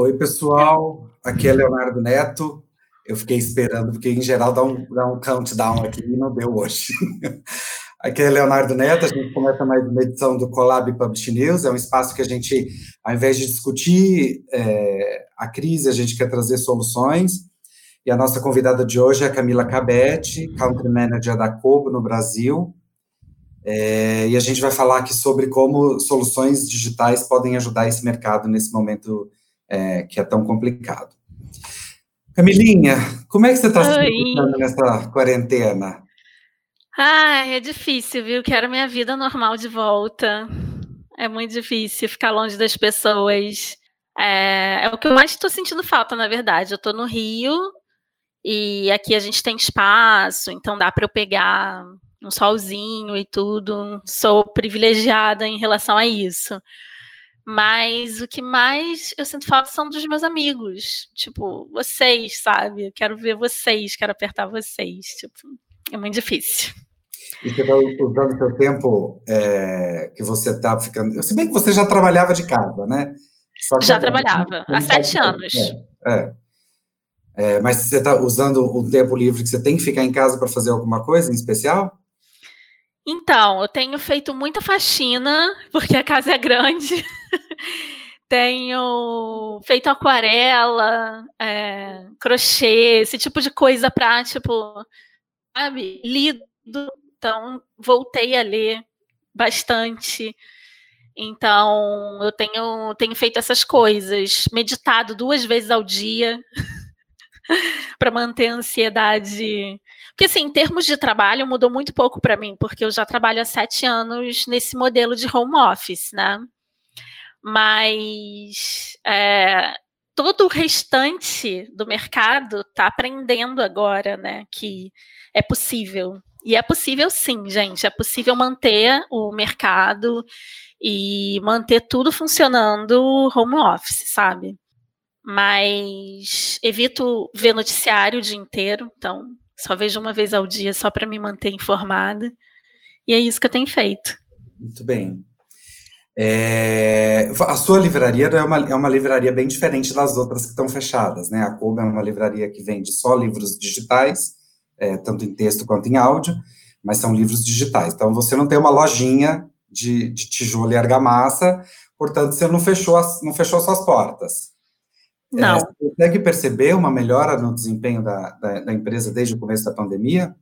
Oi, pessoal. Aqui é Leonardo Neto. Eu fiquei esperando, porque em geral dá um, dá um countdown aqui e não deu hoje. Aqui é Leonardo Neto, a gente começa mais uma edição do Colab Publish News, é um espaço que a gente, ao invés de discutir é, a crise, a gente quer trazer soluções, e a nossa convidada de hoje é a Camila Cabete, Country Manager da Cobo no Brasil, é, e a gente vai falar aqui sobre como soluções digitais podem ajudar esse mercado nesse momento é, que é tão complicado. Camilinha, como é que você está se sentindo nessa quarentena? Ah, é difícil, viu? Quero minha vida normal de volta. É muito difícil ficar longe das pessoas. É, é o que eu mais estou sentindo falta, na verdade. Eu estou no Rio e aqui a gente tem espaço, então dá para eu pegar um solzinho e tudo. Sou privilegiada em relação a isso. Mas o que mais eu sinto falta são dos meus amigos. Tipo, vocês, sabe? Eu quero ver vocês, quero apertar vocês. Tipo, é muito difícil. E você está usando seu tempo é, que você está ficando. Se bem que você já trabalhava de casa, né? já trabalhava, há sete anos. É, é. é, mas você está usando o tempo livre que você tem que ficar em casa para fazer alguma coisa em especial? Então, eu tenho feito muita faxina, porque a casa é grande. tenho feito aquarela, é, crochê, esse tipo de coisa para, tipo, sabe, lido então, voltei a ler bastante. Então, eu tenho, tenho feito essas coisas, meditado duas vezes ao dia para manter a ansiedade. Porque, assim, em termos de trabalho, mudou muito pouco para mim, porque eu já trabalho há sete anos nesse modelo de home office, né? Mas é, todo o restante do mercado está aprendendo agora, né? Que é possível. E é possível sim, gente. É possível manter o mercado e manter tudo funcionando home office, sabe? Mas evito ver noticiário o dia inteiro, então só vejo uma vez ao dia só para me manter informada. E é isso que eu tenho feito. Muito bem. É, a sua livraria é uma, é uma livraria bem diferente das outras que estão fechadas, né? A Kobe é uma livraria que vende só livros digitais, é, tanto em texto quanto em áudio, mas são livros digitais. Então, você não tem uma lojinha de, de tijolo e argamassa, portanto, você não fechou, as, não fechou suas portas. É, não. É, você consegue perceber uma melhora no desempenho da, da, da empresa desde o começo da pandemia?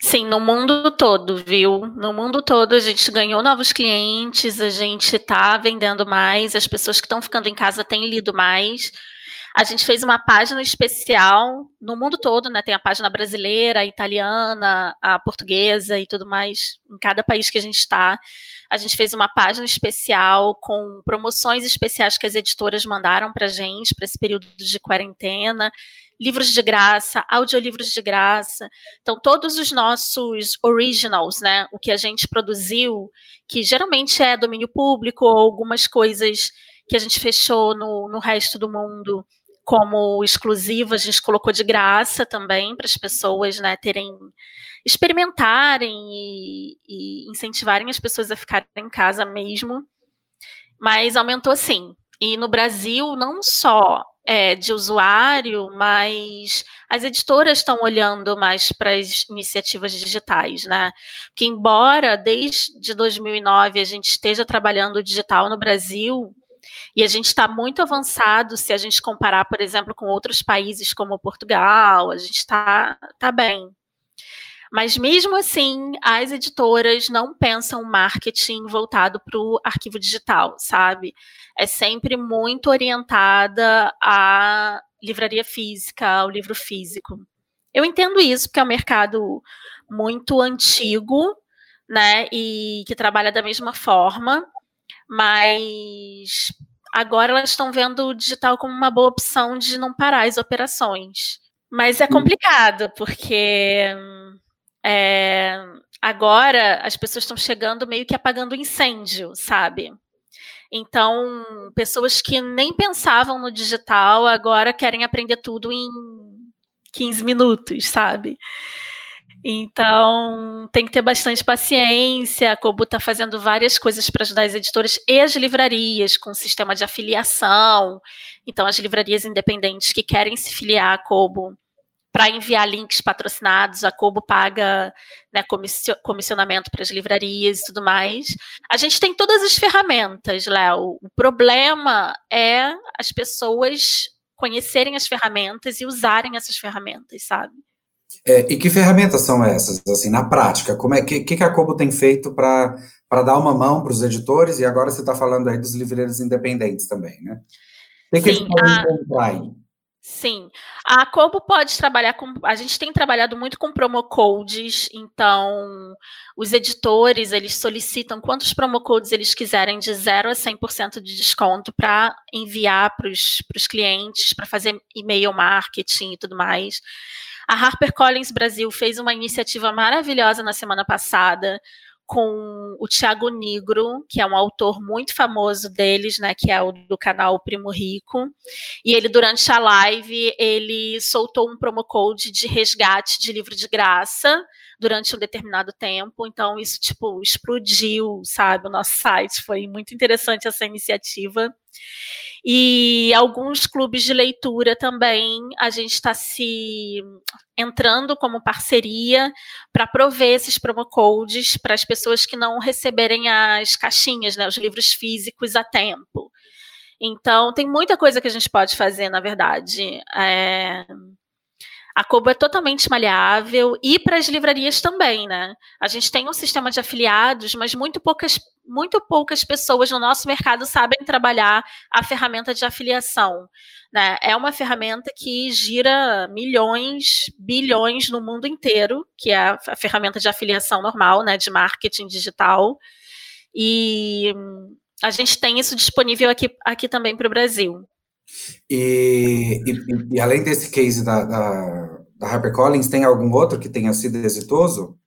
Sim, no mundo todo, viu? No mundo todo a gente ganhou novos clientes, a gente está vendendo mais, as pessoas que estão ficando em casa têm lido mais. A gente fez uma página especial no mundo todo, né? Tem a página brasileira, a italiana, a portuguesa e tudo mais, em cada país que a gente está. A gente fez uma página especial com promoções especiais que as editoras mandaram para a gente para esse período de quarentena livros de graça, audiolivros de graça. Então, todos os nossos originals, né, o que a gente produziu, que geralmente é domínio público ou algumas coisas que a gente fechou no, no resto do mundo, como exclusivo, a gente colocou de graça também para as pessoas né, terem experimentarem e, e, incentivarem as pessoas a ficarem em casa mesmo. Mas aumentou sim. E no Brasil, não só é, de usuário, mas as editoras estão olhando mais para as iniciativas digitais, né? Que embora desde 2009 a gente esteja trabalhando digital no Brasil, e a gente está muito avançado se a gente comparar, por exemplo, com outros países como Portugal, a gente está tá bem. Mas mesmo assim, as editoras não pensam marketing voltado para o arquivo digital, sabe? É sempre muito orientada à livraria física, ao livro físico. Eu entendo isso, porque é um mercado muito antigo, né? E que trabalha da mesma forma, mas agora elas estão vendo o digital como uma boa opção de não parar as operações. Mas é complicado, porque é, agora as pessoas estão chegando meio que apagando incêndio, sabe? Então, pessoas que nem pensavam no digital agora querem aprender tudo em 15 minutos, sabe? Então, tem que ter bastante paciência. A Kobo está fazendo várias coisas para ajudar as editoras e as livrarias, com sistema de afiliação. Então, as livrarias independentes que querem se filiar à Kobo para enviar links patrocinados, a Kobo paga né, comissionamento para as livrarias e tudo mais. A gente tem todas as ferramentas, Léo. O problema é as pessoas conhecerem as ferramentas e usarem essas ferramentas, sabe? É, e que ferramentas são essas, assim, na prática? Como é que, que a Kobo tem feito para dar uma mão para os editores? E agora você está falando aí dos livreiros independentes também, né? Tem que Sim, eles podem a... encontrar aí? Sim, a Kobo pode trabalhar com. A gente tem trabalhado muito com promo codes, então os editores eles solicitam quantos promo codes eles quiserem de 0 a 100% de desconto para enviar para os clientes, para fazer e-mail marketing e tudo mais. A HarperCollins Brasil fez uma iniciativa maravilhosa na semana passada com o Tiago Negro, que é um autor muito famoso deles, né, que é o do canal Primo Rico. E ele durante a live, ele soltou um promo code de resgate de livro de graça durante um determinado tempo. Então isso tipo explodiu, sabe, o nosso site. Foi muito interessante essa iniciativa. E alguns clubes de leitura também a gente está se entrando como parceria para prover esses promo codes para as pessoas que não receberem as caixinhas, né, os livros físicos a tempo. Então, tem muita coisa que a gente pode fazer, na verdade. É, a Kobo é totalmente maleável e para as livrarias também, né? A gente tem um sistema de afiliados, mas muito poucas, muito poucas pessoas no nosso mercado sabem trabalhar a ferramenta de afiliação. Né? É uma ferramenta que gira milhões, bilhões no mundo inteiro, que é a ferramenta de afiliação normal, né? De marketing digital. E a gente tem isso disponível aqui, aqui também para o Brasil. E, e, e, além desse case da, da, da HarperCollins, tem algum outro que tenha sido exitoso?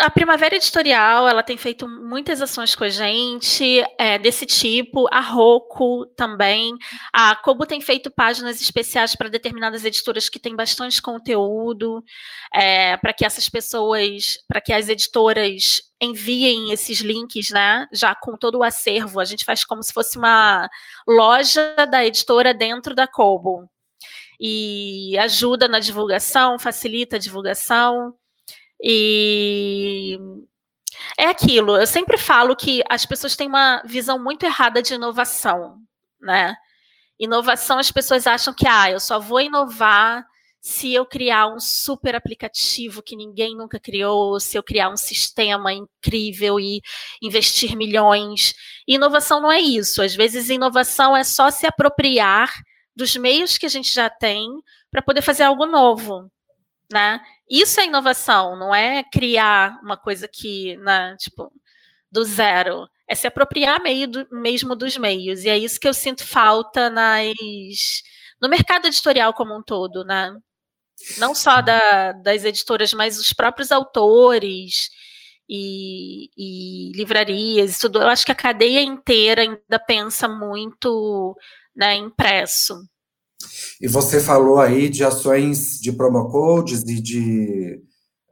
A Primavera Editorial, ela tem feito muitas ações com a gente é, desse tipo. A Roku também. A Kobo tem feito páginas especiais para determinadas editoras que têm bastante conteúdo, é, para que essas pessoas, para que as editoras enviem esses links, né? Já com todo o acervo. A gente faz como se fosse uma loja da editora dentro da Kobo. E ajuda na divulgação, facilita a divulgação. E é aquilo, eu sempre falo que as pessoas têm uma visão muito errada de inovação, né? Inovação, as pessoas acham que, ah, eu só vou inovar se eu criar um super aplicativo que ninguém nunca criou, se eu criar um sistema incrível e investir milhões. inovação não é isso. Às vezes, inovação é só se apropriar dos meios que a gente já tem para poder fazer algo novo né? Isso é inovação, não é criar uma coisa que, né, tipo, do zero. É se apropriar meio do, mesmo dos meios. E é isso que eu sinto falta nas, no mercado editorial como um todo, né? Não só da, das editoras, mas os próprios autores e, e livrarias, tudo. Eu acho que a cadeia inteira ainda pensa muito né, impresso. E você falou aí de ações de promo codes e de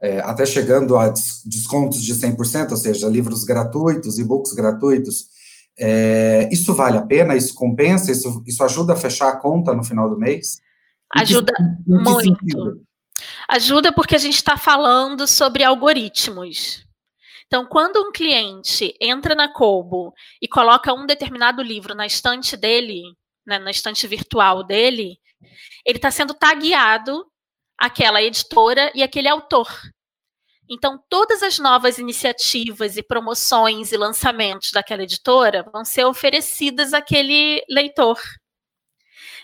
é, até chegando a descontos de 100%, ou seja, livros gratuitos, e-books gratuitos. É, isso vale a pena? Isso compensa? Isso, isso ajuda a fechar a conta no final do mês? Ajuda que, muito. Sentido? Ajuda porque a gente está falando sobre algoritmos. Então, quando um cliente entra na Kobo e coloca um determinado livro na estante dele, né, na estante virtual dele, ele está sendo tagueado aquela editora e aquele autor. Então, todas as novas iniciativas e promoções e lançamentos daquela editora vão ser oferecidas àquele leitor.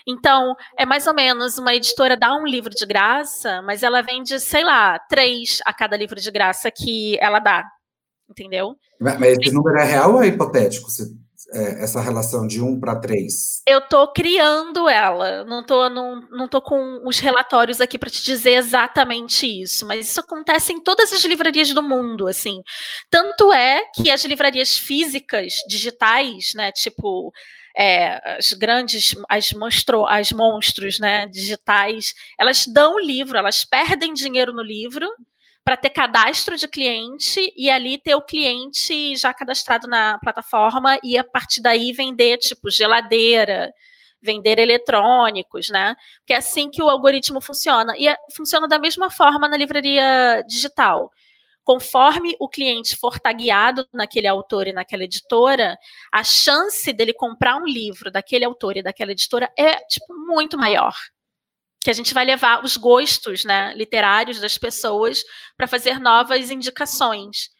Então, é mais ou menos uma editora dá um livro de graça, mas ela vende, sei lá, três a cada livro de graça que ela dá. Entendeu? Mas esse número é real ou é hipotético? Você é, essa relação de um para três? Eu estou criando ela, não estou não, não tô com os relatórios aqui para te dizer exatamente isso, mas isso acontece em todas as livrarias do mundo, assim. Tanto é que as livrarias físicas, digitais, né, tipo é, as grandes, as, monstro, as monstros né, digitais, elas dão o livro, elas perdem dinheiro no livro para ter cadastro de cliente e ali ter o cliente já cadastrado na plataforma e a partir daí vender tipo geladeira, vender eletrônicos, né? Que é assim que o algoritmo funciona. E é, funciona da mesma forma na livraria digital. Conforme o cliente for tagueado naquele autor e naquela editora, a chance dele comprar um livro daquele autor e daquela editora é tipo muito maior. Que a gente vai levar os gostos né, literários das pessoas para fazer novas indicações.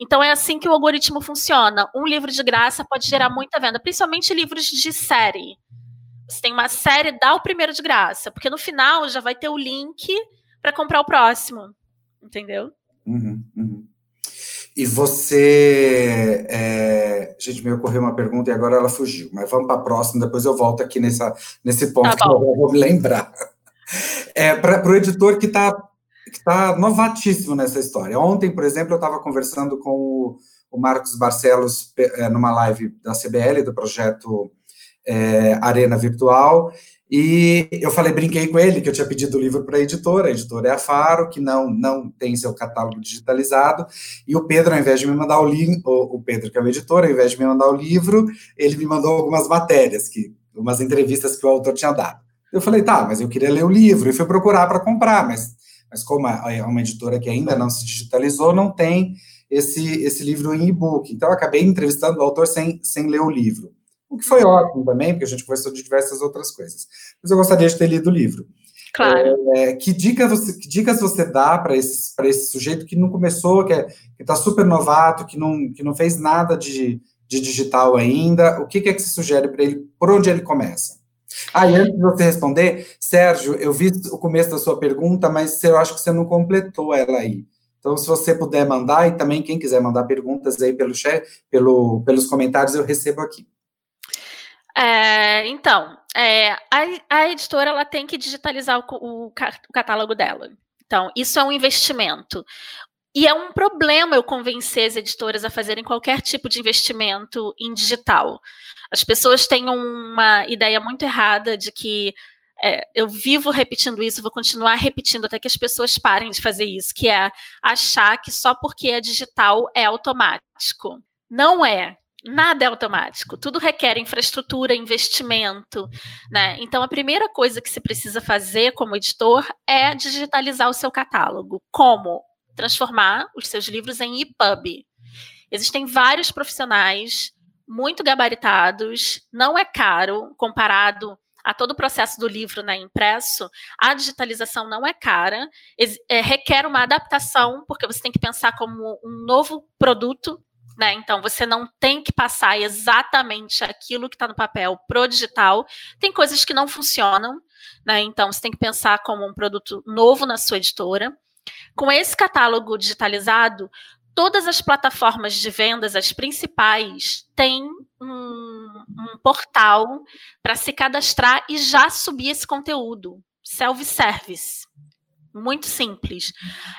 Então é assim que o algoritmo funciona. Um livro de graça pode gerar muita venda, principalmente livros de série. Você tem uma série, dá o primeiro de graça, porque no final já vai ter o link para comprar o próximo, entendeu? Uhum, uhum. E você. É... Gente, me ocorreu uma pergunta e agora ela fugiu, mas vamos para a próxima, depois eu volto aqui nessa, nesse ponto tá que eu vou me lembrar. É, para o editor que está que tá novatíssimo nessa história. Ontem, por exemplo, eu estava conversando com o, o Marcos Barcelos é, numa live da CBL, do projeto é, Arena Virtual, e eu falei, brinquei com ele que eu tinha pedido o livro para a editora, a editora é a Faro, que não, não tem seu catálogo digitalizado, e o Pedro, ao invés de me mandar o livro, o Pedro, que é o editor, ao invés de me mandar o livro, ele me mandou algumas matérias, que, umas entrevistas que o autor tinha dado. Eu falei, tá, mas eu queria ler o livro, e fui procurar para comprar, mas, mas como é uma editora que ainda não se digitalizou, não tem esse, esse livro em e-book. Então, eu acabei entrevistando o autor sem, sem ler o livro o que foi ótimo também, porque a gente conversou de diversas outras coisas. Mas eu gostaria de ter lido o livro. Claro. É, que, dicas você, que dicas você dá para esse, esse sujeito que não começou, que é, está super novato, que não, que não fez nada de, de digital ainda? O que, que é que se sugere para ele? Por onde ele começa? Ah, e antes de você responder, Sérgio, eu vi o começo da sua pergunta, mas eu acho que você não completou ela aí. Então, se você puder mandar, e também quem quiser mandar perguntas aí pelo chat, pelo, pelos comentários, eu recebo aqui. É, então, é, a, a, editora ela tem que digitalizar o, o, o, catálogo dela. Então, isso é um investimento. E é um problema eu convencer as editoras a fazerem qualquer tipo de investimento em digital. As pessoas têm uma ideia muito errada de que é, eu vivo repetindo isso, vou continuar repetindo até que as pessoas parem de fazer isso, que é achar que só porque é digital é automático. Não é nada é automático, tudo requer infraestrutura, investimento, né? Então a primeira coisa que você precisa fazer como editor é digitalizar o seu catálogo. Como? Transformar os seus livros em EPUB. Existem vários profissionais muito gabaritados, não é caro comparado a todo o processo do livro né, impresso, a digitalização não é cara, é, requer uma adaptação, porque você tem que pensar como um novo produto né? Então, você não tem que passar exatamente aquilo que está no papel pro digital. Tem coisas que não funcionam, né? Então, você tem que pensar como um produto novo na sua editora. Com esse catálogo digitalizado, todas as plataformas de vendas, as principais, têm um, um portal para se cadastrar e já subir esse conteúdo. Self-service. Muito simples.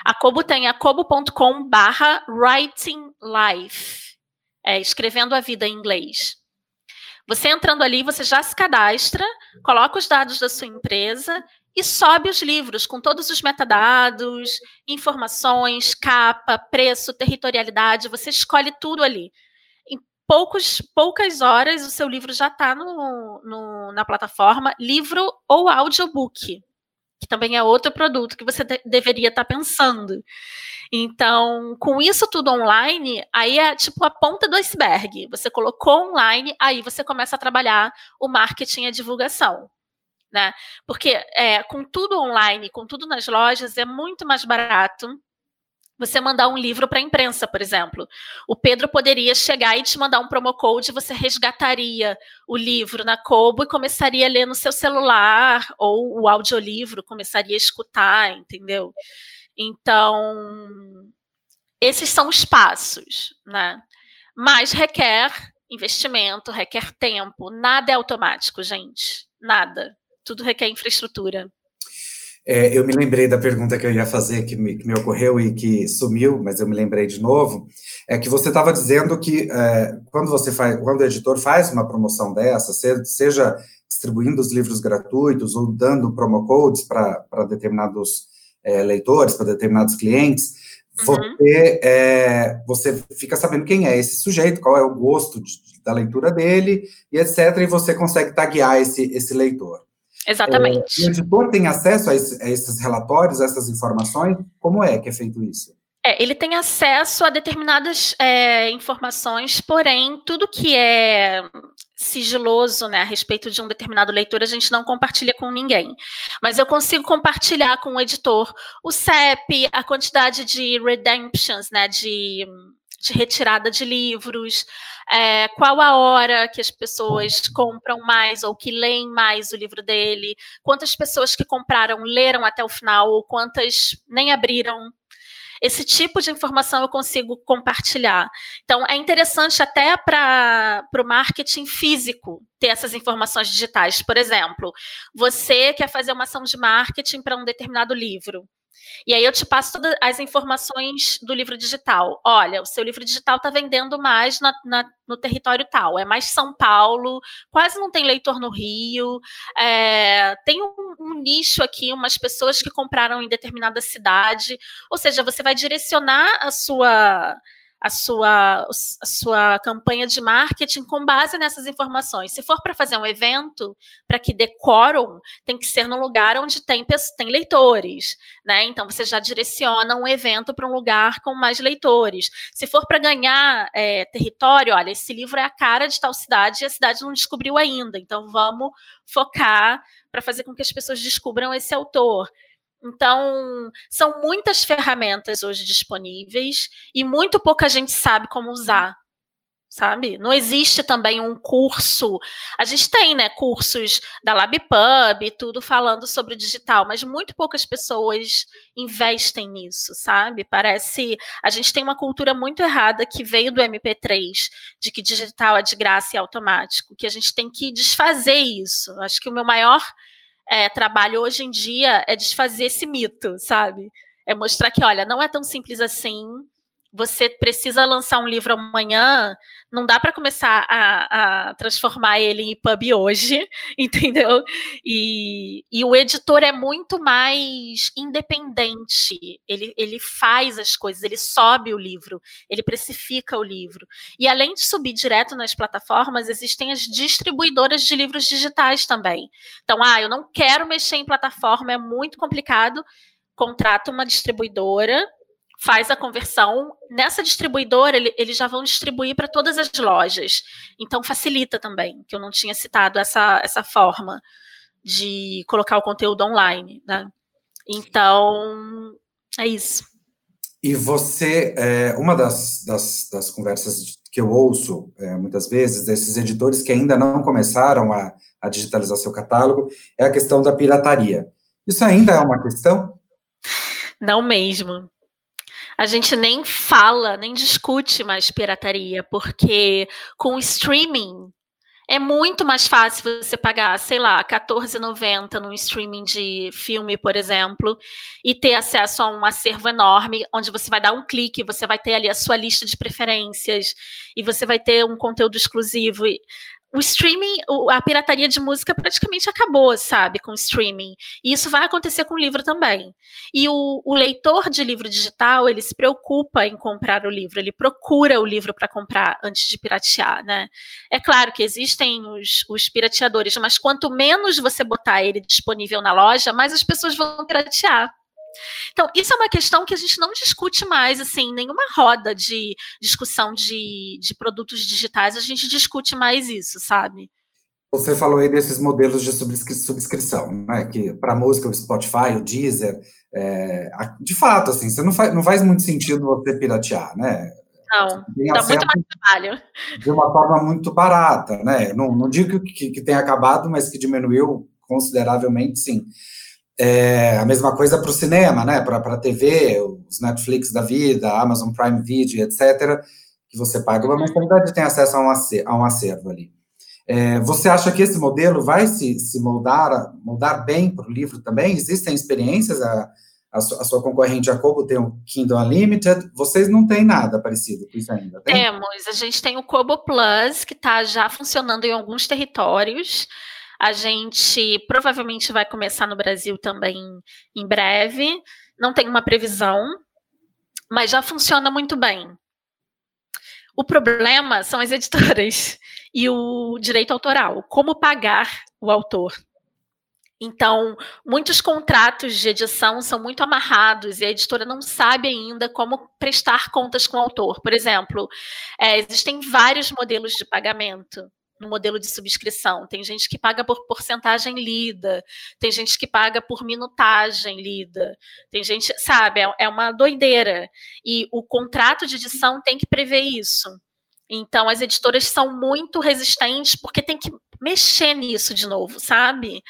A Kobo tem a kobo.com barra writing life, é, escrevendo a vida em inglês. Você entrando ali, você já se cadastra, coloca os dados da sua empresa e sobe os livros com todos os metadados, informações, capa, preço, territorialidade, você escolhe tudo ali. Em poucos, poucas horas, o seu livro já está no, no, na plataforma, livro ou audiobook que também é outro produto que você de deveria estar tá pensando. Então, com isso tudo online, aí é tipo a ponta do iceberg. Você colocou online, aí você começa a trabalhar o marketing e a divulgação. Né? Porque é, com tudo online, com tudo nas lojas, é muito mais barato você mandar um livro para a imprensa, por exemplo. O Pedro poderia chegar e te mandar um promo code, você resgataria o livro na Kobo e começaria a ler no seu celular, ou o audiolivro começaria a escutar, entendeu? Então, esses são os passos, né? Mas requer investimento, requer tempo, nada é automático, gente. Nada. Tudo requer infraestrutura. É, eu me lembrei da pergunta que eu ia fazer, que me, que me, ocorreu e que sumiu, mas eu me lembrei de novo. É que você estava dizendo que é, quando você faz, quando o editor faz uma promoção dessa, seja distribuindo os livros gratuitos ou dando promo codes para determinados é, leitores, para determinados clientes, uhum. você, é, você fica sabendo quem é esse sujeito, qual é o gosto de, da leitura dele e etc. E você consegue taguear esse, esse leitor. Exatamente. É, o editor tem acesso a, esse, a, esses relatórios, a essas informações? Como é que é feito isso? É, ele tem acesso a determinadas é, informações, porém, tudo que é sigiloso né, a respeito de um determinado leitor, a gente não compartilha com ninguém. Mas eu consigo compartilhar com o editor o CEP, a quantidade de redemptions, né, de, de retirada de livros, é, qual a hora que as pessoas compram mais ou que leem mais o livro dele, quantas pessoas que compraram leram até o final ou quantas nem abriram. Esse tipo de informação eu consigo compartilhar. Então, é interessante até para o marketing físico ter essas informações digitais. Por exemplo, você quer fazer uma ação de marketing para um determinado livro. E aí eu te passo todas as informações do livro digital. Olha, o seu livro digital está vendendo mais na, na, no território tal, é mais São Paulo, quase não tem leitor no Rio, é, tem um, um nicho aqui, umas pessoas que compraram em determinada cidade. Ou seja, você vai direcionar a sua a sua, a sua campanha de marketing com base nessas informações. Se for para fazer um evento, para que dê quórum, tem que ser num lugar onde tem, tem leitores, né? Então você já direciona um evento para um lugar com mais leitores. Se for para ganhar é, território, olha, esse livro é a cara de tal cidade e a cidade não descobriu ainda, então vamos focar para fazer com que as pessoas descubram esse autor. Então, são muitas ferramentas hoje disponíveis e muito pouca gente sabe como usar, sabe? Não existe também um curso. A gente tem, né, cursos da LabPub e tudo falando sobre digital, mas muito poucas pessoas investem nisso, sabe? Parece. A gente tem uma cultura muito errada que veio do MP3, de que digital é de graça e automático, que a gente tem que desfazer isso. Acho que o meu maior é, trabalho hoje em dia é desfazer esse mito, sabe? É mostrar que, olha, não é tão simples assim. Você precisa lançar um livro amanhã, não dá para começar a, a, transformar ele em pub hoje, entendeu? E, e, o editor é muito mais independente. Ele, ele faz as coisas, ele sobe o livro, ele precifica o livro. E além de subir direto nas plataformas, existem as distribuidoras de livros digitais também. Então, ah, eu não quero mexer em plataforma, é muito complicado. Contrata uma distribuidora faz a conversão. Nessa distribuidora, ele, eles já vão distribuir para todas as lojas. Então, facilita também, que eu não tinha citado essa, essa forma de colocar o conteúdo online. Né? Então, é isso. E você, é, uma das, das, das, conversas que eu ouço é, muitas vezes, desses editores que ainda não começaram a, a digitalizar seu catálogo, é a questão da pirataria. Isso ainda é uma questão? Não mesmo a gente nem fala, nem discute mais pirataria, porque com streaming é muito mais fácil você pagar, sei lá, R$14,90 num streaming de filme, por exemplo, e ter acesso a um acervo enorme, onde você vai dar um clique, você vai ter ali a sua lista de preferências, e você vai ter um conteúdo exclusivo o streaming, a pirataria de música praticamente acabou, sabe, com o streaming. E isso vai acontecer com o livro também. E o, o, leitor de livro digital, ele se preocupa em comprar o livro, ele procura o livro para comprar antes de piratear, né? É claro que existem os, os pirateadores, mas quanto menos você botar ele disponível na loja, mais as pessoas vão piratear. Então, isso é uma questão que a gente não discute mais, assim, nenhuma roda de discussão de, de produtos digitais, a gente discute mais isso, sabe? Você falou aí desses modelos de subscri subscrição, né? Que para música, o Spotify, o Deezer, é, de fato, assim, você não faz, não faz muito sentido você piratear, né? Não, dá muito mais trabalho. De uma forma muito barata, né? Não, não digo que, que tenha acabado, mas que diminuiu consideravelmente, sim. É, a mesma coisa para o cinema, né? Para a TV, os Netflix da vida, Amazon Prime Video, etc., que você paga uma mensalidade e tem acesso a um acervo, a um acervo ali. É, você acha que esse modelo vai se, se moldar, moldar bem para o livro também? Existem experiências? A, a, sua, a sua concorrente Jacobo tem o Kindle Unlimited, vocês não têm nada parecido com isso ainda, tem? Temos, a gente tem o Kobo Plus, que está já funcionando em alguns territórios, a gente provavelmente vai começar no Brasil também em breve, não tem uma previsão, mas já funciona muito bem. O problema são as editoras e o direito autoral, como pagar o autor. Então, muitos contratos de edição são muito amarrados e a editora não sabe ainda como prestar contas com o autor. Por exemplo, é, existem vários modelos de pagamento no modelo de subscrição. Tem gente que paga por porcentagem lida, tem gente que paga por minutagem lida, tem gente, sabe, é, é uma doideira. E o contrato de edição tem que prever isso. Então, as editoras são muito resistentes porque tem que mexer nisso de novo, sabe?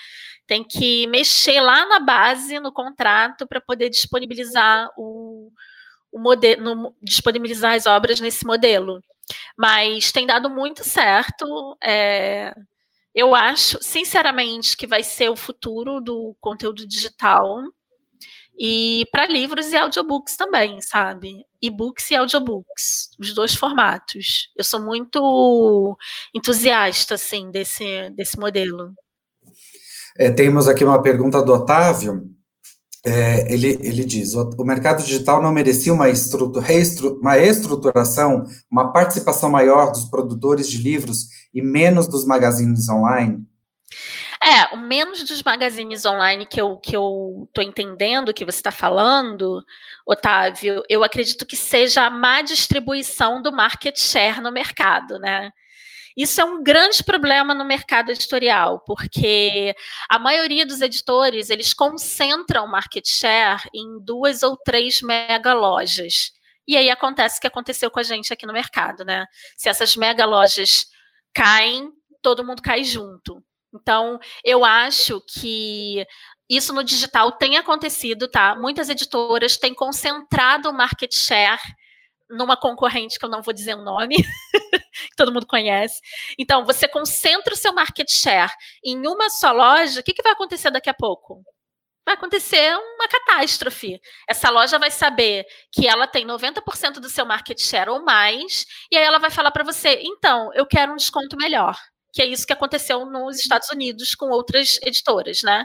tem que mexer lá na base, no contrato, para poder disponibilizar o, o modelo, disponibilizar as obras nesse modelo. Mas tem dado muito certo. É, eu acho, sinceramente, que vai ser o futuro do conteúdo digital. E para livros e audiobooks também, sabe? E-books e audiobooks, os dois formatos. Eu sou muito entusiasta, assim, desse, desse modelo. É, temos aqui uma pergunta do Otávio. É, ele, ele diz: o mercado digital não merecia uma, uma estruturação, uma participação maior dos produtores de livros e menos dos magazines online? É, o menos dos magazines online que eu que eu tô entendendo que você está falando, Otávio, eu acredito que seja a má distribuição do market share no mercado, né? Isso é um grande problema no mercado editorial, porque a maioria dos editores, eles concentram market share em duas ou três mega lojas. E aí acontece o que aconteceu com a gente aqui no mercado, né? Se essas mega lojas caem, todo mundo cai junto. Então, eu acho que isso no digital tem acontecido, tá? Muitas editoras têm concentrado o market share numa concorrente que eu não vou dizer o nome, que todo mundo conhece. Então, você concentra o seu market share em uma só loja, o que, que vai acontecer daqui a pouco? Vai acontecer uma catástrofe. Essa loja vai saber que ela tem 90% do seu market share ou mais, e aí ela vai falar para você: então, eu quero um desconto melhor que é isso que aconteceu nos Estados Unidos com outras editoras, né?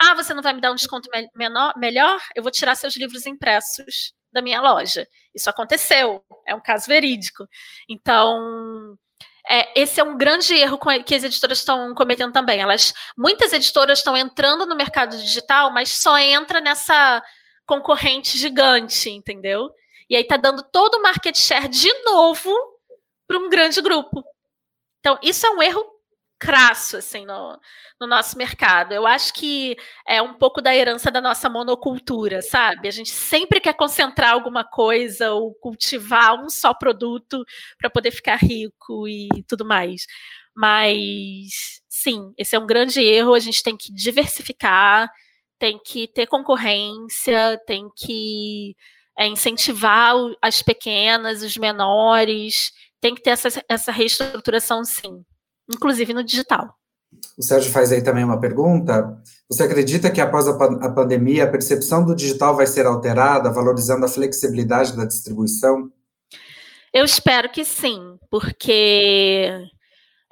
Ah, você não vai me dar um desconto me menor, melhor? Eu vou tirar seus livros impressos da minha loja. Isso aconteceu, é um caso verídico. Então, é, esse é um grande erro que as editoras estão cometendo também. Elas, muitas editoras estão entrando no mercado digital, mas só entra nessa concorrente gigante, entendeu? E aí tá dando todo o market share de novo para um grande grupo. Então, isso é um erro crasso assim no, no, nosso mercado. Eu acho que é um pouco da herança da nossa monocultura, sabe? A gente sempre quer concentrar alguma coisa ou cultivar um só produto para poder ficar rico e tudo mais. Mas sim, esse é um grande erro. A gente tem que diversificar, tem que ter concorrência, tem que é, incentivar as pequenas, os menores, tem que ter essa, essa reestruturação, sim inclusive no digital. O Sérgio faz aí também uma pergunta. Você acredita que após a, a pandemia a percepção do digital vai ser alterada, valorizando a flexibilidade da distribuição? Eu espero que sim, porque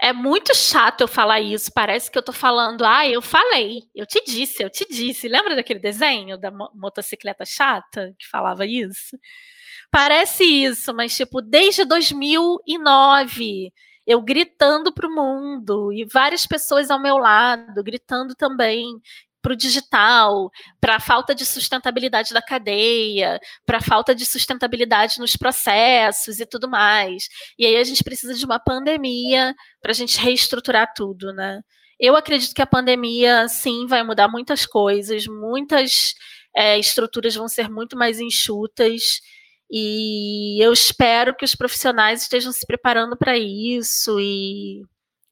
é muito chato eu falar isso. Parece que eu tô falando, ah, eu falei, eu te disse, eu te disse. Lembra daquele desenho da motocicleta chata que falava isso? Parece isso, mas tipo, desde 2009 eu gritando para o mundo e várias pessoas ao meu lado gritando também para o digital, para a falta de sustentabilidade da cadeia, para a falta de sustentabilidade nos processos e tudo mais. E aí a gente precisa de uma pandemia para a gente reestruturar tudo, né? Eu acredito que a pandemia, sim, vai mudar muitas coisas, muitas é, estruturas vão ser muito mais enxutas e eu espero que os profissionais estejam se preparando para isso e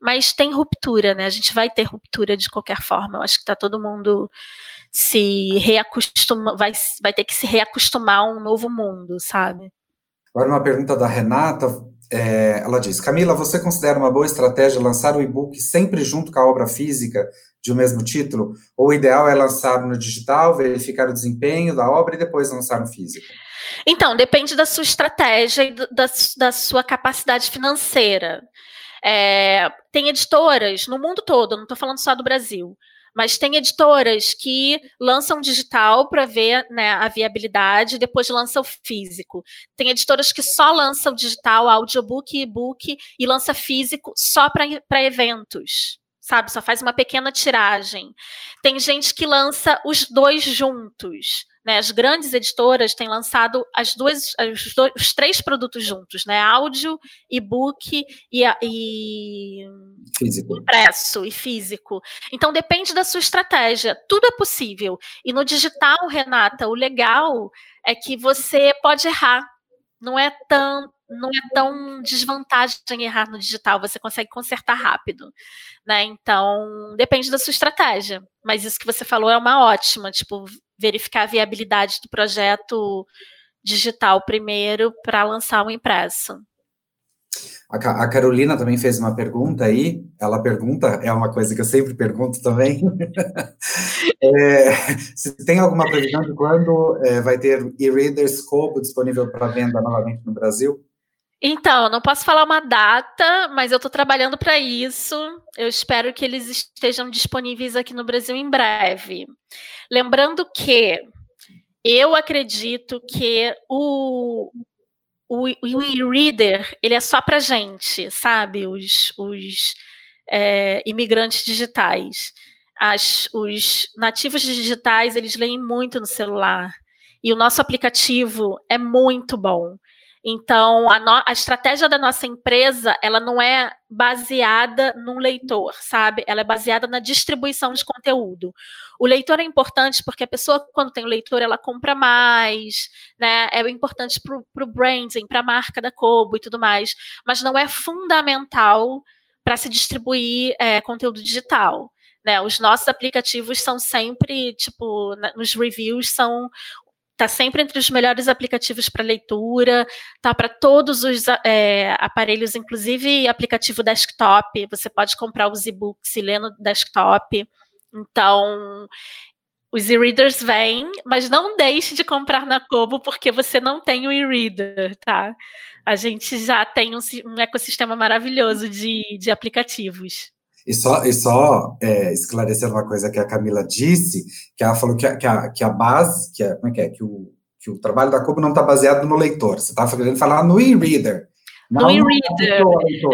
mas tem ruptura, né? A gente vai ter ruptura de qualquer forma. Eu acho que está todo mundo se reacostuma, vai, vai ter que se reacostumar a um novo mundo, sabe? Agora uma pergunta da Renata. é, ela diz: Camila, você considera uma boa estratégia lançar o e-book sempre junto com a obra física de um mesmo título? Ou o ideal é lançar no digital, verificar o desempenho da obra e depois lançar no físico? Então, depende da sua estratégia e da, da sua capacidade financeira. É, tem editoras no mundo todo, não estou falando só do Brasil, mas tem editoras que lançam digital para ver né, a viabilidade, depois lança o físico. Tem editoras que só lançam digital, audiobook, e-book e lança físico só para eventos sabe? Só faz uma pequena tiragem. Tem gente que lança os dois juntos. Né, as grandes editoras têm lançado as duas, os, dois, os três produtos juntos, né? Áudio, e-book e, e físico. impresso e físico. Então depende da sua estratégia. Tudo é possível. E no digital, Renata, o legal é que você pode errar. Não é tão, não é tão desvantagem errar no digital, você consegue consertar rápido, né? Então, depende da sua estratégia. Mas isso que você falou é uma ótima, tipo, verificar a viabilidade do projeto digital primeiro para lançar o impresso. A, Carolina também fez uma pergunta aí. Ela pergunta, é uma coisa que eu sempre pergunto também. é, se tem alguma previsão de quando é, vai ter e-reader Scope disponível para venda novamente no Brasil? Então, não posso falar uma data, mas eu estou trabalhando para isso. Eu espero que eles estejam disponíveis aqui no Brasil em breve. Lembrando que eu acredito que o, o, o e-reader ele é só para gente, sabe? Os, os é, imigrantes digitais. As, os nativos digitais eles leem muito no celular. E o nosso aplicativo é muito bom. Então, a, no, a, estratégia da nossa empresa, ela não é baseada num leitor, sabe? Ela é baseada na distribuição de conteúdo. O leitor é importante porque a pessoa, quando tem o leitor, ela compra mais, né? É importante para o branding, para a marca da Kobo e tudo mais. Mas não é fundamental para se distribuir é, conteúdo digital. Né, os nossos aplicativos são sempre, tipo, nos reviews, são Está sempre entre os melhores aplicativos para leitura, tá para todos os é, aparelhos, inclusive aplicativo desktop. Você pode comprar os e-books e ler no desktop. Então, os e-readers vêm, mas não deixe de comprar na Kobo porque você não tem o e-reader, tá? A gente já tem um, um ecossistema maravilhoso de, de aplicativos. E só, e só é, esclarecer uma coisa que a Camila disse, que ela falou que a, que a, que a base, que é, como é que é, que o, que o trabalho da Cubo não está baseado no leitor, você estava querendo falar no e-reader. No e-reader.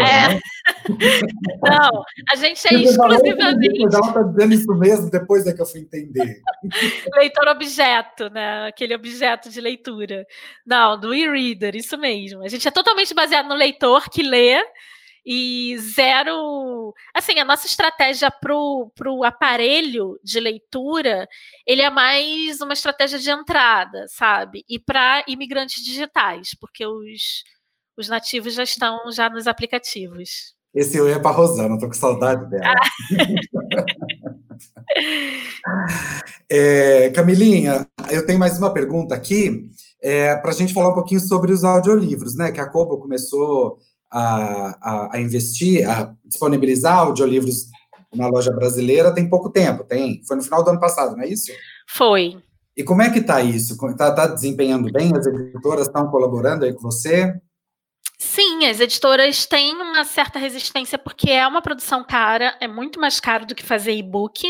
É. Né? Não, a gente é exclusivamente. Ela está dizendo isso mesmo, depois é que eu fui entender. Leitor objeto, né? Aquele objeto de leitura. Não, do e-reader, isso mesmo. A gente é totalmente baseado no leitor que lê e zero. Assim, a nossa estratégia para o aparelho de leitura, ele é mais uma estratégia de entrada, sabe? E para imigrantes digitais, porque os, os nativos já estão já nos aplicativos. Esse eu ia para a Rosana, estou com saudade dela. é, Camilinha, eu tenho mais uma pergunta aqui, é, para a gente falar um pouquinho sobre os audiolivros, né? Que a Kobo começou a, a, a investir, a disponibilizar audiolivros na loja brasileira tem pouco tempo, tem? Foi no final do ano passado, não é isso? Foi. E como é que está isso? Está tá desempenhando bem? As editoras estão colaborando aí com você? Sim, as editoras têm uma certa resistência porque é uma produção cara, é muito mais caro do que fazer e-book.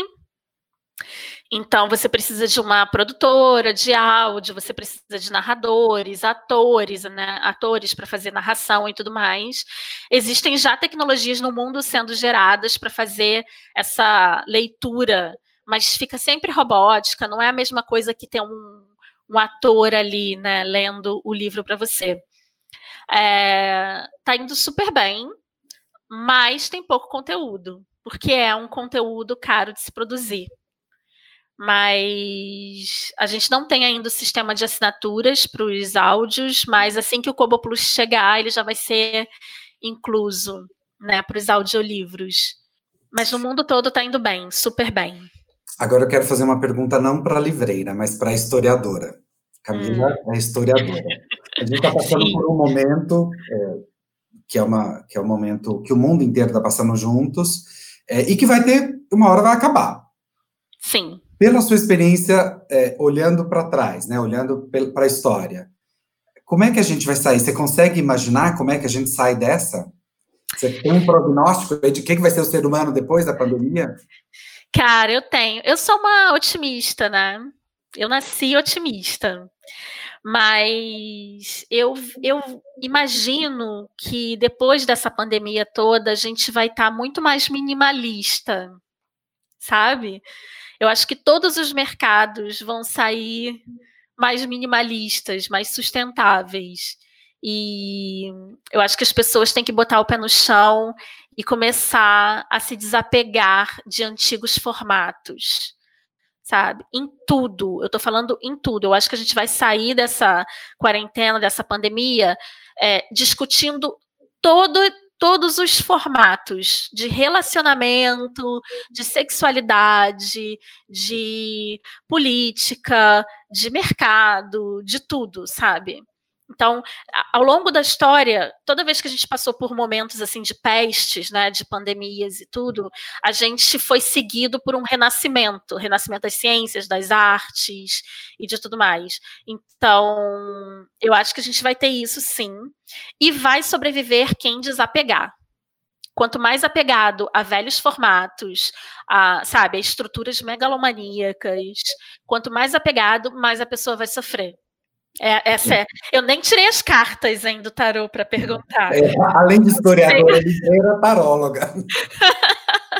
Então, você precisa de uma produtora de áudio, você precisa de narradores, atores, né, atores para fazer narração e tudo mais. Existem já tecnologias no mundo sendo geradas para fazer essa leitura, mas fica sempre robótica, não é a mesma coisa que ter um, um ator ali, né, lendo o livro para você. É, tá indo super bem, mas tem pouco conteúdo, porque é um conteúdo caro de se produzir mas a gente não tem ainda o sistema de assinaturas para os áudios, mas assim que o Kobo Plus chegar, ele já vai ser incluso né, para os audiolivros. Mas no mundo todo está indo bem, super bem. Agora eu quero fazer uma pergunta não para a livreira, mas para a historiadora. Camila hum. é historiadora. A gente está passando Sim. por um momento é, que é, uma, que é um momento que o mundo inteiro está passando juntos, é, e que vai ter, uma hora vai acabar. Sim. Pela sua experiência, é, olhando para trás, né, olhando para a história, como é que a gente vai sair? Você consegue imaginar como é que a gente sai dessa? Você tem um prognóstico de o que vai ser o ser humano depois da pandemia? Cara, eu tenho. Eu sou uma otimista, né? Eu nasci otimista. Mas eu, eu imagino que depois dessa pandemia toda, a gente vai estar tá muito mais minimalista, sabe? Eu acho que todos os mercados vão sair mais minimalistas, mais sustentáveis. E eu acho que as pessoas têm que botar o pé no chão e começar a se desapegar de antigos formatos, sabe? Em tudo. Eu estou falando em tudo. Eu acho que a gente vai sair dessa quarentena, dessa pandemia, é, discutindo todo, todos os formatos de relacionamento, de sexualidade, de política, de mercado, de tudo, sabe? Então, ao longo da história, toda vez que a gente passou por momentos assim de pestes, né, de pandemias e tudo, a gente foi seguido por um renascimento, renascimento das ciências, das artes e de tudo mais. Então, eu acho que a gente vai ter isso sim, e vai sobreviver quem desapegar. Quanto mais apegado a velhos formatos, a, sabe, a estruturas megalomaníacas, quanto mais apegado, mais a pessoa vai sofrer. É, essa é. Eu nem tirei as cartas ainda do tarô para perguntar. É, além de historiadora, era taróloga.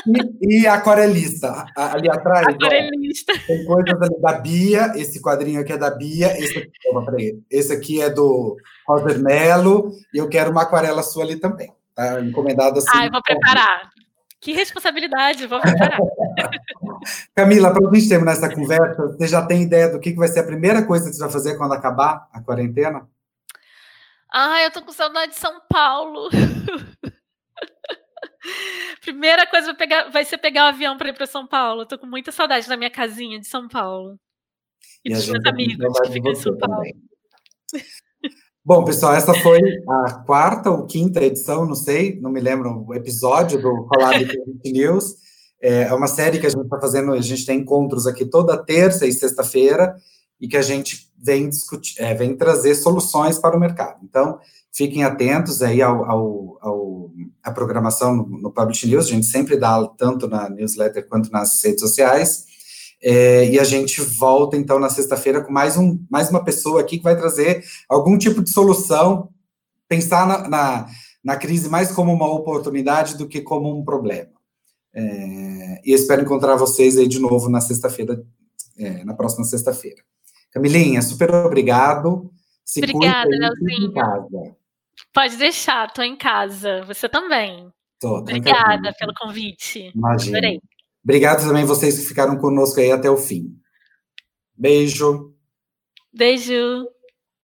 E, e, aquarelista, ali atrás. Aquarelista. Ó, tem coisas ali da Bia, esse quadrinho aqui é da Bia, esse aqui, esse aqui é do Roger Mello, e eu quero uma aquarela sua ali também. Tá encomendado assim. Ah, eu vou preparar. Que responsabilidade, vou preparar. Camila, para a gente terminar essa conversa, você já tem ideia do que vai ser a primeira coisa que você vai fazer quando acabar a quarentena? Ah, eu tô com saudade de São Paulo. Primeira coisa vai, pegar, vai ser pegar o avião para ir para São Paulo. Tô com muita saudade da minha casinha de São Paulo. E, e dos meus amigos que ficam em São Paulo. Bom, pessoal, essa foi a quarta ou quinta edição, não sei, não me lembro, o episódio do Collab News. É uma série que a gente está fazendo, a gente tem encontros aqui toda terça e sexta-feira e que a gente vem discutir, é, vem trazer soluções para o mercado. Então, fiquem atentos aí ao, ao, ao a programação no, no Publish News, a gente sempre dá tanto na newsletter quanto nas redes sociais. É, e a gente volta, então, na sexta-feira com mais, um, mais uma pessoa aqui que vai trazer algum tipo de solução, pensar na, na, na crise mais como uma oportunidade do que como um problema. É, e espero encontrar vocês aí de novo na sexta-feira, é, na próxima sexta-feira. Camilinha, super obrigado. Se Obrigada, Nelsinho. Pode deixar, estou em casa. Você também. Tô, Obrigada pelo convite. Imagina. Adorei. Obrigado também vocês que ficaram conosco aí até o fim. Beijo. Beijo.